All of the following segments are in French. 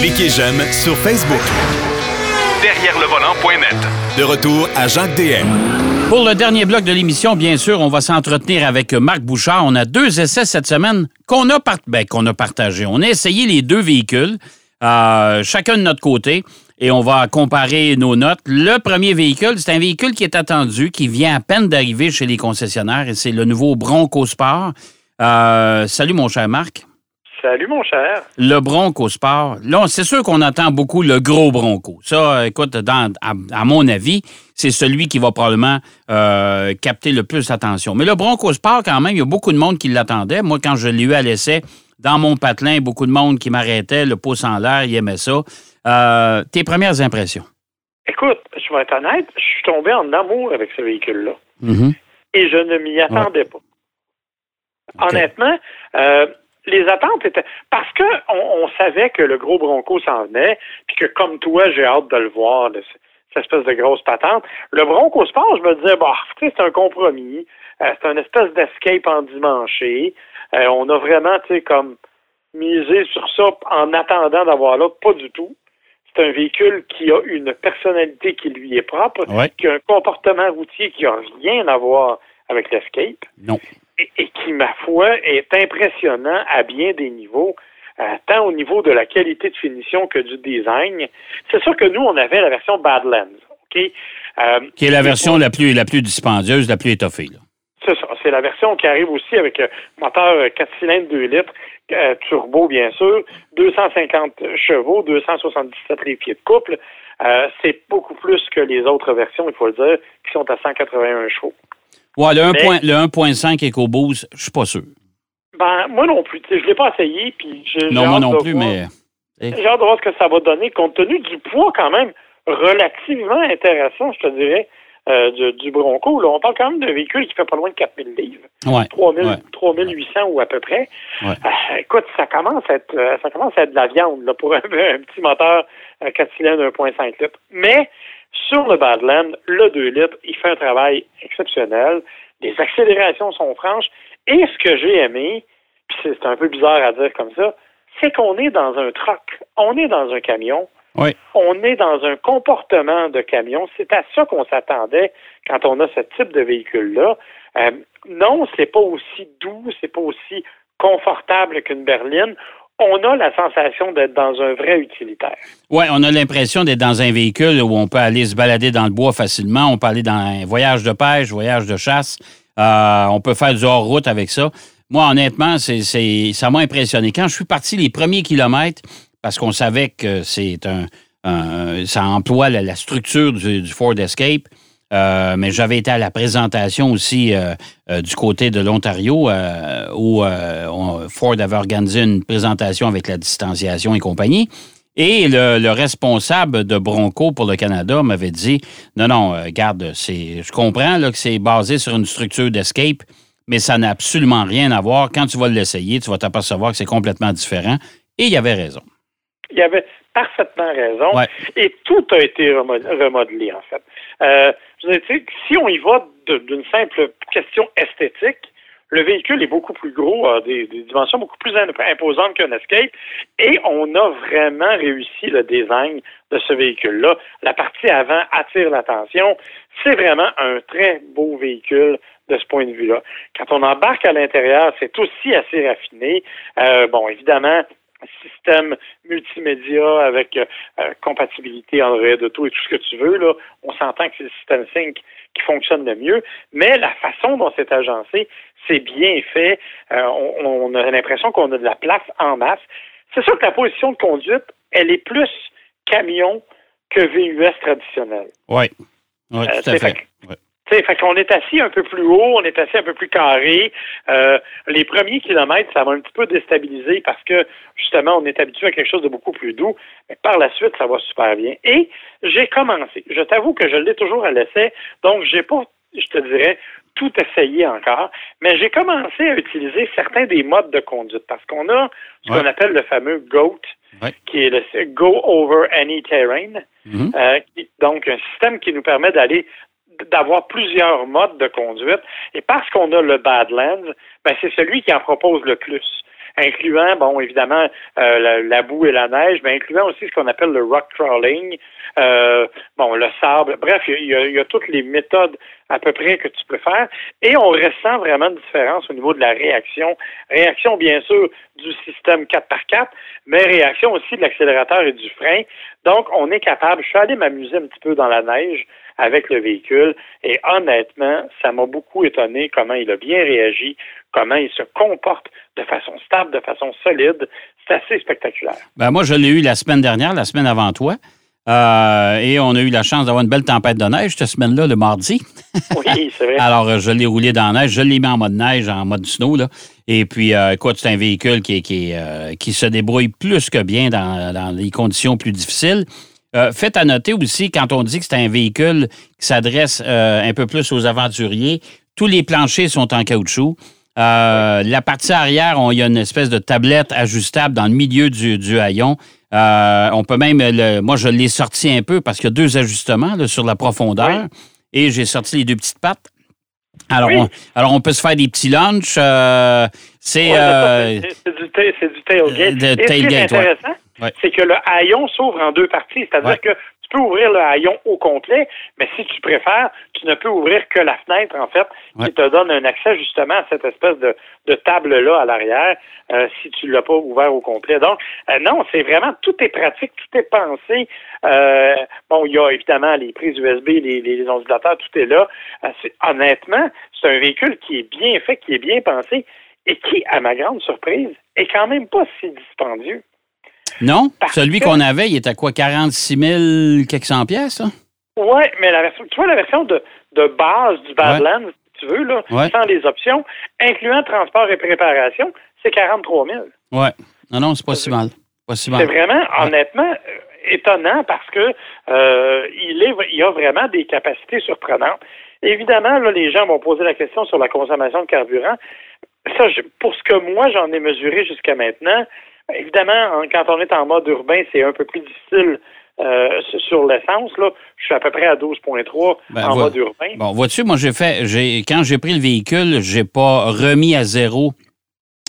Cliquez j'aime sur Facebook. Derrière le volant.net. De retour à Jacques DM. Pour le dernier bloc de l'émission, bien sûr, on va s'entretenir avec Marc Bouchard. On a deux essais cette semaine qu'on a, part... ben, qu'on a partagés. On a essayé les deux véhicules, euh, chacun de notre côté, et on va comparer nos notes. Le premier véhicule, c'est un véhicule qui est attendu, qui vient à peine d'arriver chez les concessionnaires, et c'est le nouveau Bronco Sport. Euh, salut, mon cher Marc. Salut, mon cher. Le Bronco Sport. Là, c'est sûr qu'on entend beaucoup le gros Bronco. Ça, écoute, dans, à, mon avis, c'est celui qui va probablement euh, capter le plus d'attention. Mais le Bronco Sport, quand même, il y a beaucoup de monde qui l'attendait. Moi, quand je l'ai eu à l'essai, dans mon patelin, beaucoup de monde qui m'arrêtait, le pouce en l'air, il aimait ça. Euh, tes premières impressions? Écoute, je vais être honnête, je suis tombé en amour avec ce véhicule-là. Mm-hmm. Et je ne m'y attendais pas. Honnêtement, euh, les attentes étaient parce que on, savait que le gros Bronco s'en venait, puis que comme toi, j'ai hâte de le voir, cette espèce de grosse patente. Le Bronco Sport, je me disais, bah, c'est un compromis, euh, c'est un espèce d'escape en dimanche. Euh, on a vraiment, tu sais, comme misé sur ça en attendant d'avoir l'autre, pas du tout. C'est un véhicule qui a une personnalité qui lui est propre, qui a un comportement routier qui n'a rien à voir avec l'escape. Non et, qui, ma foi, est impressionnant à bien des niveaux, euh, tant au niveau de la qualité de finition que du design. C'est sûr que nous, on avait la version Badlands, OK? Euh, qui est la version la plus, la plus dispendieuse, la plus étoffée. C'est ça. C'est la version qui arrive aussi avec euh, moteur 4 cylindres 2 litres, turbo, bien sûr, 250 chevaux, 277 les pieds de couple. c'est beaucoup plus que les autres versions, il faut le dire, qui sont à 181 chevaux. Ouais, le 1.5 EcoBoost, je suis pas sûr. Ben, moi non plus. Je ne l'ai pas essayé. Puis non, moi non plus, mais. J'ai hâte de voir ce que ça va donner, compte tenu du poids quand même relativement intéressant, je te dirais, euh, du, Bronco. Là, on parle quand même d'un véhicule qui fait pas loin de 4000 livres. Ouais, 3800 ou à peu près. Euh, écoute, ça commence à être euh, ça commence à être de la viande là, pour un, petit moteur 4 cylindres 1.5 litres. Mais sur le Badland, le 2 litres, il fait un travail exceptionnel. Les accélérations sont franches. Et ce que j'ai aimé, puis c'est un peu bizarre à dire comme ça, c'est qu'on est dans un truck, on est dans un camion, on est dans un comportement de camion. C'est à ça qu'on s'attendait quand on a ce type de véhicule-là. Euh, non, c'est pas aussi doux, c'est pas aussi confortable qu'une berline on a la sensation d'être dans un vrai utilitaire. Oui, on a l'impression d'être dans un véhicule où on peut aller se balader dans le bois facilement. On peut aller dans un voyage de pêche, voyage de chasse. Euh, on peut faire du hors-route avec ça. Moi, honnêtement, c'est, ça m'a impressionné. Quand je suis parti les premiers kilomètres, parce qu'on savait que c'est un, ça emploie la, structure du Ford Escape, euh, mais j'avais été à la présentation aussi euh, euh, du côté de l'Ontario où Ford avait organisé une présentation avec la distanciation et compagnie. Et le, responsable de Bronco pour le Canada m'avait dit Non, non, garde, je comprends là, que c'est basé sur une structure d'escape, mais ça n'a absolument rien à voir. Quand tu vas l'essayer, tu vas t'apercevoir que c'est complètement différent. Et il avait raison. Il avait parfaitement raison. Et tout a été remodelé, en fait. Euh, si on y va d'une simple question esthétique, le véhicule est beaucoup plus gros, a des, dimensions beaucoup plus imposantes qu'un Escape, et on a vraiment réussi le design de ce véhicule-là. La partie avant attire l'attention. C'est vraiment un très beau véhicule de ce point de vue-là. Quand on embarque à l'intérieur, c'est aussi assez raffiné. Euh, bon, évidemment, système multimédia avec euh, euh, compatibilité Android Auto et tout ce que tu veux, là, on s'entend que c'est le système Sync qui fonctionne le mieux, mais la façon dont c'est agencé, c'est bien fait. Euh, on, a l'impression qu'on a de la place en masse. C'est sûr que la position de conduite, elle est plus camion que VUS traditionnel. Oui, oui tout à fait. T'sais, fait qu'on est assis un peu plus haut, on est assis un peu plus carré. Euh, les premiers kilomètres, ça va un petit peu déstabiliser parce que justement, on est habitué à quelque chose de beaucoup plus doux. Mais par la suite, ça va super bien. Et j'ai commencé. Je t'avoue que je l'ai toujours à l'essai, donc j'ai pas, je te dirais, tout essayé encore, mais j'ai commencé à utiliser certains des modes de conduite parce qu'on a ce qu'on appelle le fameux GOAT, qui est le Go Over Any Terrain. Mm-hmm. Euh, donc, un système qui nous permet d'aller d'avoir plusieurs modes de conduite. Et parce qu'on a le Badlands, ben c'est celui qui en propose le plus. incluant, bon, évidemment, euh, la, boue et la neige, mais incluant aussi ce qu'on appelle le rock crawling, euh, bon, le sable. Bref, il y, a, toutes les méthodes à peu près que tu peux faire. Et on ressent vraiment une différence au niveau de la réaction. Réaction, bien sûr, du système 4x4, mais réaction aussi de l'accélérateur et du frein. Donc, on est capable, je suis allé m'amuser un petit peu dans la neige avec le véhicule et honnêtement, ça m'a beaucoup étonné comment il a bien réagi, comment il se comporte de façon stable, de façon solide. C'est assez spectaculaire. Ben moi, je l'ai eu la semaine dernière, la semaine avant toi. Euh, et on a eu la chance d'avoir une belle tempête de neige cette semaine-là, le mardi. oui, c'est vrai. Alors, je l'ai roulé dans la neige. Je l'ai mis en mode neige, en mode snow. Là. Et puis, euh, écoute, c'est un véhicule qui, qui, euh, qui se débrouille plus que bien dans, dans les conditions plus difficiles. Faites à noter aussi, quand on dit que c'est un véhicule qui s'adresse un peu plus aux aventuriers, tous les planchers sont en caoutchouc. La partie arrière, il y a une espèce de tablette ajustable dans le milieu du, du haillon. Euh, on peut même, moi, je l'ai sorti un peu parce qu'il y a deux ajustements sur la profondeur et j'ai sorti les deux petites pattes. Alors, on, alors, on peut se faire des petits lunchs. Euh, c'est euh, du, tailgate. Et ce qui est intéressant, c'est que le haillon s'ouvre en deux parties. C'est-à-dire que peux ouvrir le haillon au complet, mais si tu préfères, tu ne peux ouvrir que la fenêtre, en fait, qui te donne un accès justement à cette espèce de, table-là à l'arrière, euh, si tu ne l'as pas ouvert au complet. Donc, euh, non, c'est vraiment, tout est pratique, tout est pensé. Euh, bon, il y a évidemment les prises USB, les, les ondulateurs, tout est là. honnêtement, c'est un véhicule qui est bien fait, qui est bien pensé et qui, à ma grande surprise, est quand même pas si dispendieux. Non? Celui qu'on avait, il était quoi, 46 000 quelques cent pièces, Oui, mais la version, tu vois, la version de, de base du Badlands, si tu veux, là, sans les options, incluant transport et préparation, c'est 43 000. Oui. Non, non, c'est pas si mal. C'est vraiment, honnêtement, euh, étonnant parce que euh, il, est, il a vraiment des capacités surprenantes. Évidemment, là, les gens vont poser la question sur la consommation de carburant. Ça, pour ce que moi j'en ai mesuré jusqu'à maintenant, Évidemment, quand on est en mode urbain, c'est un peu plus difficile euh, sur l'essence. Là, je suis à peu près à 12,3 ben, en mode urbain. Bon, vois-tu, moi, j'ai fait, j'ai, quand j'ai pris le véhicule, j'ai pas remis à zéro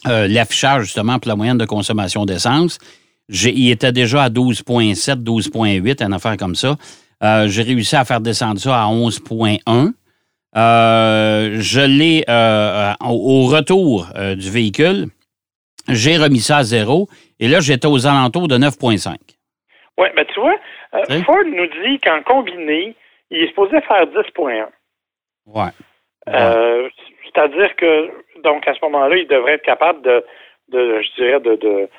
euh, l'affichage, justement, pour la moyenne de consommation d'essence. il était déjà à 12,7, 12,8, une affaire comme ça. Euh, j'ai réussi à faire descendre ça à 11,1. je l'ai au retour du véhicule. J'ai remis ça à zéro et là, j'étais aux alentours de 9,5. Oui, mais tu vois, euh, Ford nous dit qu'en combiné, il est supposé faire 10,1. Oui. Euh, c'est-à-dire que, donc, à ce moment-là, il devrait être capable de, de je dirais, de, de,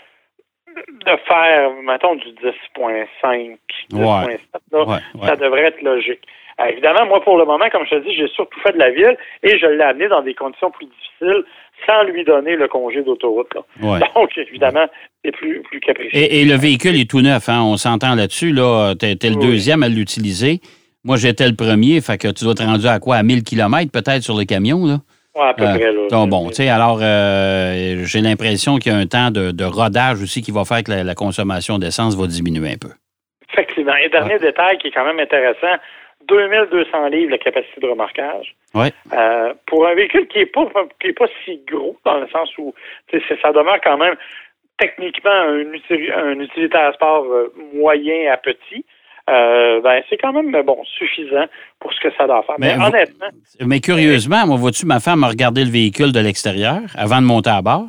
de faire, mettons, du 10,5, 10,7. Ça devrait être logique. Euh, évidemment, moi, pour le moment, comme je te dis, j'ai surtout fait de la ville et je l'ai amené dans des conditions plus difficiles sans lui donner le congé d'autoroute. Donc, évidemment, c'est plus, plus capricieux. Et, le véhicule est tout neuf, hein? on s'entend là-dessus. Là. Tu es, le deuxième à l'utiliser. Moi, j'étais le premier, fait que tu dois être rendu à quoi? À 1000 km peut-être sur le camion, là? Oui, à peu euh, près. Là, donc, bon, tu sais, alors, euh, j'ai l'impression qu'il y a un temps de, rodage aussi qui va faire que la, consommation d'essence va diminuer un peu. Effectivement. Et dernier détail qui est quand même intéressant, 2200 livres la capacité de remorquage. Ouais. Euh, pour un véhicule qui n'est pas, qui est pas si gros, dans le sens où ça demeure quand même techniquement un, un utilitaire sport euh, moyen à petit. Euh, ben, c'est quand même bon suffisant pour ce que ça doit faire. Mais, honnêtement. Mais curieusement, moi, vois-tu, ma femme a regardé le véhicule de l'extérieur avant de monter à bord?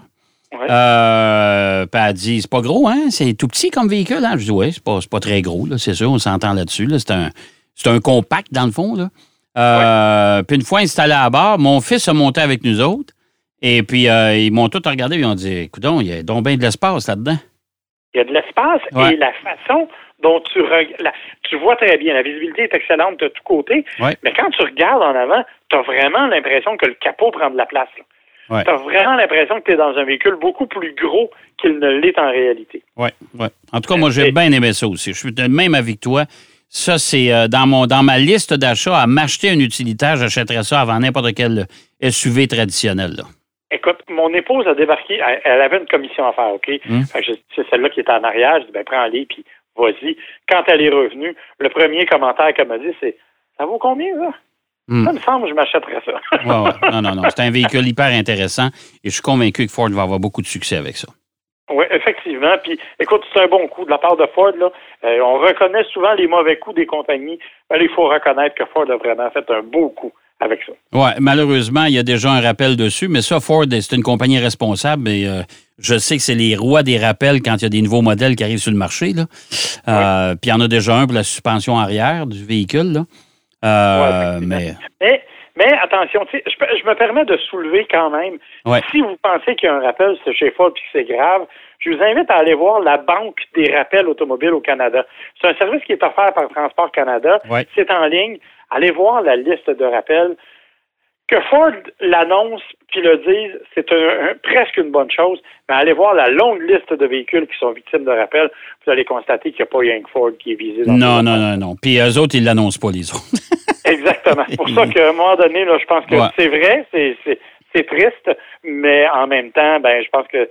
Ouais. Euh, puis elle dit, c'est pas gros, hein? C'est tout petit comme véhicule, hein? Je dis, oui, c'est pas, pas très gros, là, c'est sûr, on s'entend là-dessus. Là. C'est un, c'est un compact, dans le fond. Là. Euh, puis une fois installé à bord, mon fils a monté avec nous autres. Et puis, euh, ils m'ont tout regardé et ils ont dit Écoute, il y a donc bien de l'espace là-dedans. Il y a de l'espace et la façon dont tu regardes. Tu vois très bien, la visibilité est excellente de tous côtés. Mais quand tu regardes en avant, tu as vraiment l'impression que le capot prend de la place. Tu as vraiment l'impression que tu es dans un véhicule beaucoup plus gros qu'il ne l'est en réalité. Oui, oui. En tout cas, moi, j'ai bien aimé ça aussi. Je suis même avec toi. Ça, c'est euh, dans, mon, dans ma liste d'achats. À m'acheter un utilitaire, j'achèterais ça avant n'importe quel SUV traditionnel. Écoute, mon épouse a débarqué, elle, avait une commission à faire, OK? Hmm. C'est celle-là qui était en arrière. Je dis, ben, prends-les, puis vas-y. Quand elle est revenue, le premier commentaire qu'elle m'a dit, c'est Ça vaut combien, ça? Hmm. Ça me semble que je m'achèterais ça. Non, non, non. C'est un véhicule hyper intéressant et je suis convaincu que Ford va avoir beaucoup de succès avec ça. Oui, effectivement. Puis, écoute, c'est un bon coup de la part de Ford. Là. Euh, on reconnaît souvent les mauvais coups des compagnies. il faut reconnaître que Ford a vraiment fait un beau coup avec ça. Oui, malheureusement, il y a déjà un rappel dessus, mais ça, Ford, c'est une compagnie responsable et euh, je sais que c'est les rois des rappels quand il y a des nouveaux modèles qui arrivent sur le marché. Là. Euh, puis il y en a déjà un pour la suspension arrière du véhicule. Là. Mais... mais... attention, je, je, me permets de soulever quand même. Si vous pensez qu'il y a un rappel chez Ford et que c'est grave, je vous invite à aller voir la Banque des rappels automobiles au Canada. C'est un service qui est offert par Transport Canada. C'est en ligne. Allez voir la liste de rappels. Que Ford l'annonce puis le dise, c'est presque une bonne chose, mais allez voir la longue liste de véhicules qui sont victimes de rappels, vous allez constater qu'il n'y a pas Young Ford qui est visé. Dans non, non, non, non. Puis eux autres, ils ne l'annoncent pas, les autres. Exactement. C'est pour ça qu'à un moment donné, là, je pense que c'est vrai, c'est triste, mais en même temps, ben, je pense que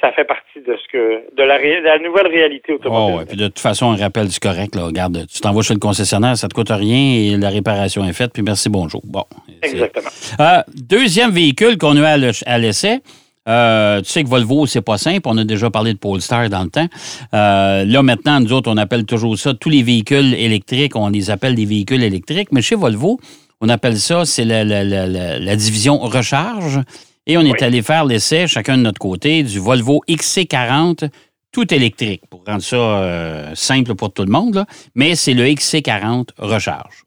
ça fait partie de ce que de la, nouvelle réalité automobile. Oh, ouais. Puis de toute façon, un rappel du correct. Là. Regarde, tu t'envoies chez le concessionnaire, ça ne te coûte rien et la réparation est faite, puis merci, bonjour. Bon. Exactement. Euh, deuxième véhicule qu'on a à l'essai. Euh, tu sais que Volvo, c'est pas simple. On a déjà parlé de Polestar dans le temps. Euh, là, maintenant, nous autres, on appelle toujours ça, tous les véhicules électriques, on les appelle des véhicules électriques. Mais chez Volvo, on appelle ça, c'est la, la, division recharge. Et on est allé faire l'essai, chacun de notre côté, du Volvo XC40 tout électrique, pour rendre ça euh, simple pour tout le monde. Mais c'est le XC40 recharge.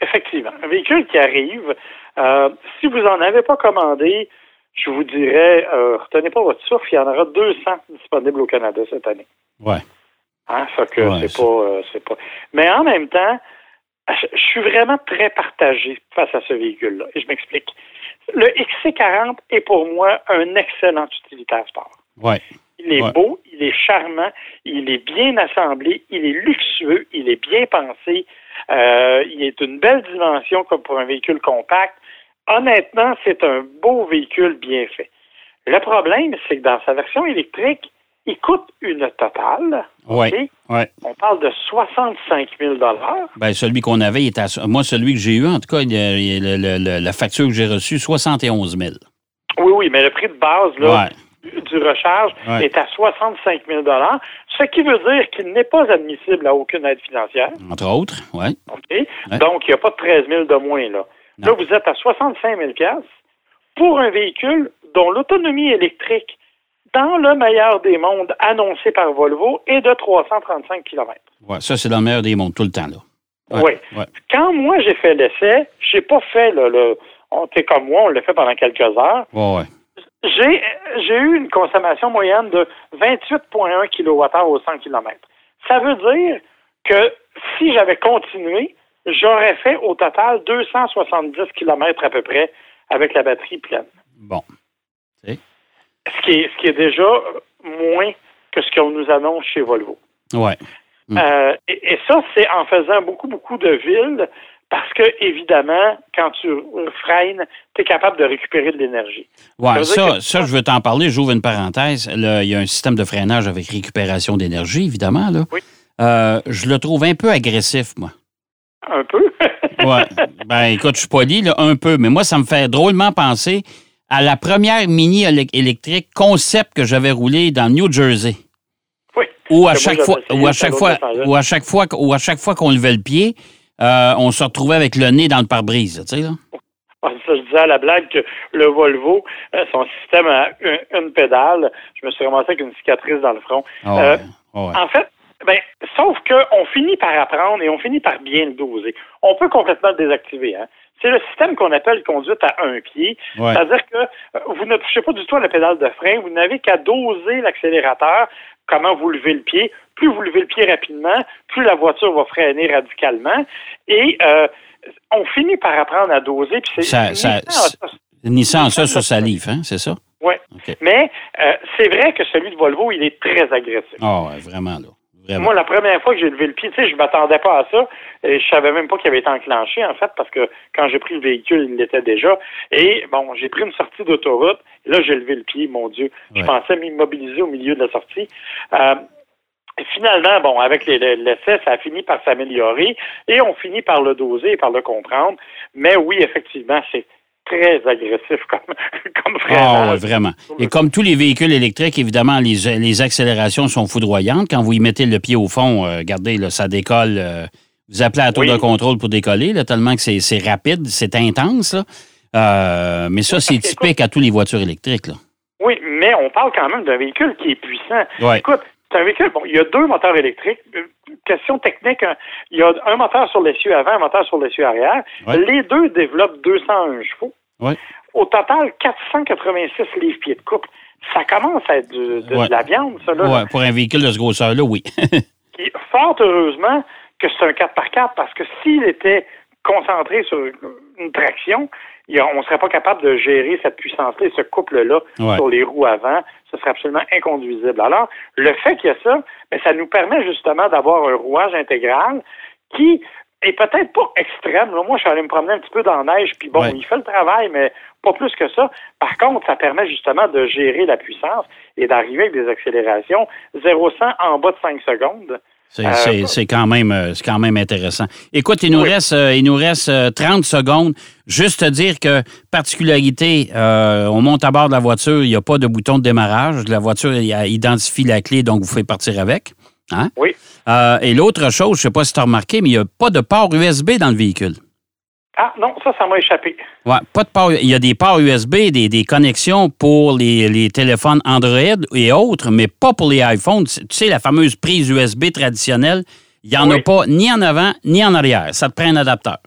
Effectivement. Un véhicule qui arrive, euh, si vous n'en avez pas commandé, je vous dirais, euh, retenez pas votre souffle, il y en aura 200 disponibles au Canada cette année. Ouais. Hein, ça que c'est pas, c'est pas. Mais en même temps, je suis vraiment très partagé face à ce véhicule-là. Et je m'explique. Le XC40 est pour moi un excellent utilitaire sport. Ouais. Il est beau, il est charmant, il est bien assemblé, il est luxueux, il est bien pensé, euh, il est une belle dimension comme pour un véhicule compact. Honnêtement, c'est un beau véhicule bien fait. Le problème, c'est que dans sa version électrique, il coûte une totale. Oui. On parle de 65 000 Bien, celui qu'on avait, était moi, celui que j'ai eu, en tout cas, la facture que j'ai reçue, 71 000 Oui, oui, mais le prix de base là, du recharge est à 65 000 ce qui veut dire qu'il n'est pas admissible à aucune aide financière. Entre autres, oui. Donc, il n'y a pas de 13 000 de moins. Là, là vous êtes à 65 000 pour un véhicule dont l'autonomie électrique dans le meilleur des mondes annoncé par Volvo est de 335 km. Oui, ça, c'est dans le meilleur des mondes tout le temps. là. oui. Quand moi, j'ai fait l'essai, j'ai pas fait le. le on, comme moi, on l'a fait pendant quelques heures. Ouais, j'ai, j'ai eu une consommation moyenne de 28,1 kWh au 100 km. Ça veut dire que si j'avais continué, j'aurais fait au total 270 km à peu près avec la batterie pleine. Bon ce qui est, ce qui est déjà moins que ce qu'on nous annonce chez Volvo. Ouais. Mm. Euh, et, ça, c'est en faisant beaucoup, beaucoup de villes, parce que, évidemment, quand tu freines, tu es capable de récupérer de l'énergie. Oui, ça, ça, je veux t'en parler. J'ouvre une parenthèse. il y a un système de freinage avec récupération d'énergie, évidemment. Là. Oui. Euh, je le trouve un peu agressif, moi. Un peu? oui. Ben, écoute, je suis poli, là, un peu. Mais moi, ça me fait drôlement penser à la première mini électrique concept que j'avais roulé dans New Jersey. Oui. Où à chaque fois, ou à chaque fois, ou à chaque fois, ou à chaque fois qu'on levait le pied, euh, on se retrouvait avec le nez dans le pare-brise, tu sais là. Ça, je disais à la blague que le Volvo, euh, son système a une, pédale. Je me suis ramassé avec une cicatrice dans le front. Ah euh, ah en fait, ben, sauf qu'on finit par apprendre et on finit par bien le doser. On peut complètement le désactiver. Hein? C'est le système qu'on appelle conduite à un pied. C'est-à-dire que euh, vous ne touchez pas du tout à la pédale de frein, vous n'avez qu'à doser l'accélérateur, comment vous levez le pied. Plus vous levez le pied rapidement, plus la voiture va freiner radicalement. Et euh, on finit par apprendre à doser. Puis ça, ça, Nissan ça sur sa livre, hein, c'est ça? Oui. Mais euh, c'est vrai que celui de Volvo, il est très agressif. Ah, vraiment, là. Moi, la première fois que j'ai levé le pied, tu sais, je m'attendais pas à ça. Et je savais même pas qu'il avait été enclenché, en fait, parce que quand j'ai pris le véhicule, il l'était déjà. Et bon, j'ai pris une sortie d'autoroute. Là, j'ai levé le pied, mon Dieu. Je pensais m'immobiliser au milieu de la sortie. Euh, finalement, bon, avec l'essai, ça a fini par s'améliorer et on finit par le doser et par le comprendre. Mais oui, effectivement, c'est très agressif comme, comme freinage. Oh, vraiment. Et comme tous les véhicules électriques, évidemment, les, les, accélérations sont foudroyantes. Quand vous y mettez le pied au fond, euh, regardez, là, ça décolle. Euh, vous appelez à tour de contrôle pour décoller, là, tellement que c'est rapide, c'est intense. Euh, mais ça, c'est typique à toutes les voitures électriques. Là. Oui, mais on parle quand même d'un véhicule qui est puissant. Écoute, c'est un véhicule, bon, il y a deux moteurs électriques. Question technique, hein, il y a un moteur sur l'essieu avant, un moteur sur l'essieu arrière. Les deux développent 201 chevaux. Au total, 486 livres-pieds de couple. Ça commence à être de, la viande, ça, là. Pour un véhicule de ce grosseur-là, oui. fort heureusement que c'est un 4x4 parce que s'il était concentré sur une traction, on ne serait pas capable de gérer cette puissance-là et ce couple-là sur les roues avant. Ce serait absolument inconduisible. Alors, le fait qu'il y a ça, ben, ça nous permet justement d'avoir un rouage intégral qui est peut-être pas extrême. moi, je suis allé me promener un petit peu dans la neige, puis bon, il fait le travail, mais pas plus que ça. Par contre, ça permet justement de gérer la puissance et d'arriver avec des accélérations 0-100 en bas de 5 secondes. Euh, c'est quand, même, euh, quand même intéressant. Écoute, il nous reste, euh, il nous reste 30 secondes. Juste te dire que, particularité, on monte à bord de la voiture, il n'y a pas de bouton de démarrage. La voiture identifie la clé, donc vous faites partir avec. Hein? Oui. et l'autre chose, je ne sais pas si tu as remarqué, mais il n'y a pas de port USB dans le véhicule. Ah non, ça, ça m'a échappé. Ouais, pas de port. Il y a des ports USB, des, des connexions pour les, les, téléphones Android et autres, mais pas pour les iPhones. Tu sais, la fameuse prise USB traditionnelle, il n'y en a pas ni en avant ni en arrière. Ça te prend un adapteur.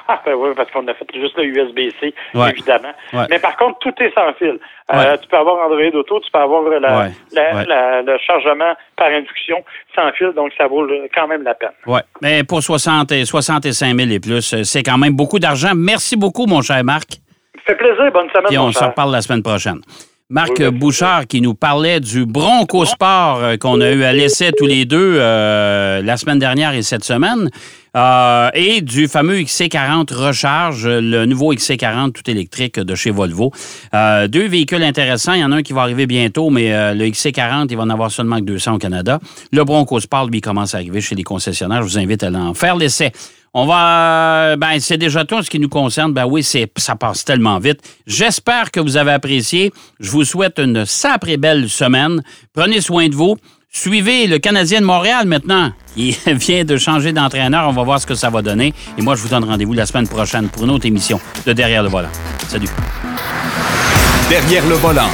Ah, ben oui, parce qu'on a fait juste le USB-C, évidemment. Mais par contre, tout est sans fil. Euh, tu peux avoir Android Auto, tu peux avoir le chargement par induction sans fil, donc ça vaut quand même la peine. Oui, mais pour 60 65 000 et plus, euh, c'est quand même beaucoup d'argent. Merci beaucoup, mon cher Marc. Ça fait plaisir. Bonne semaine, Et on s'en reparle la semaine prochaine. Marc Bouchard qui nous parlait du Bronco Sport euh, qu'on a eu à l'essai tous les deux la semaine dernière et cette semaine. Euh, et du fameux XC40 Recharge, le nouveau XC40 tout électrique de chez Volvo. Euh, deux véhicules intéressants. Il y en a un qui va arriver bientôt, mais euh, le XC40, il va en avoir seulement que 200 au Canada. Le Bronco Sport, lui, commence à arriver chez les concessionnaires. Je vous invite à en faire l'essai. On va. Ben, c'est déjà tout ce qui nous concerne. Ben oui, c'est, ça passe tellement vite. J'espère que vous avez apprécié. Je vous souhaite une sapré belle semaine. Prenez soin de vous. Suivez le Canadien de Montréal maintenant. Il vient de changer d'entraîneur. On va voir ce que ça va donner. Et moi, je vous donne rendez-vous la semaine prochaine pour une autre émission de Derrière le volant. Salut. Derrière le volant.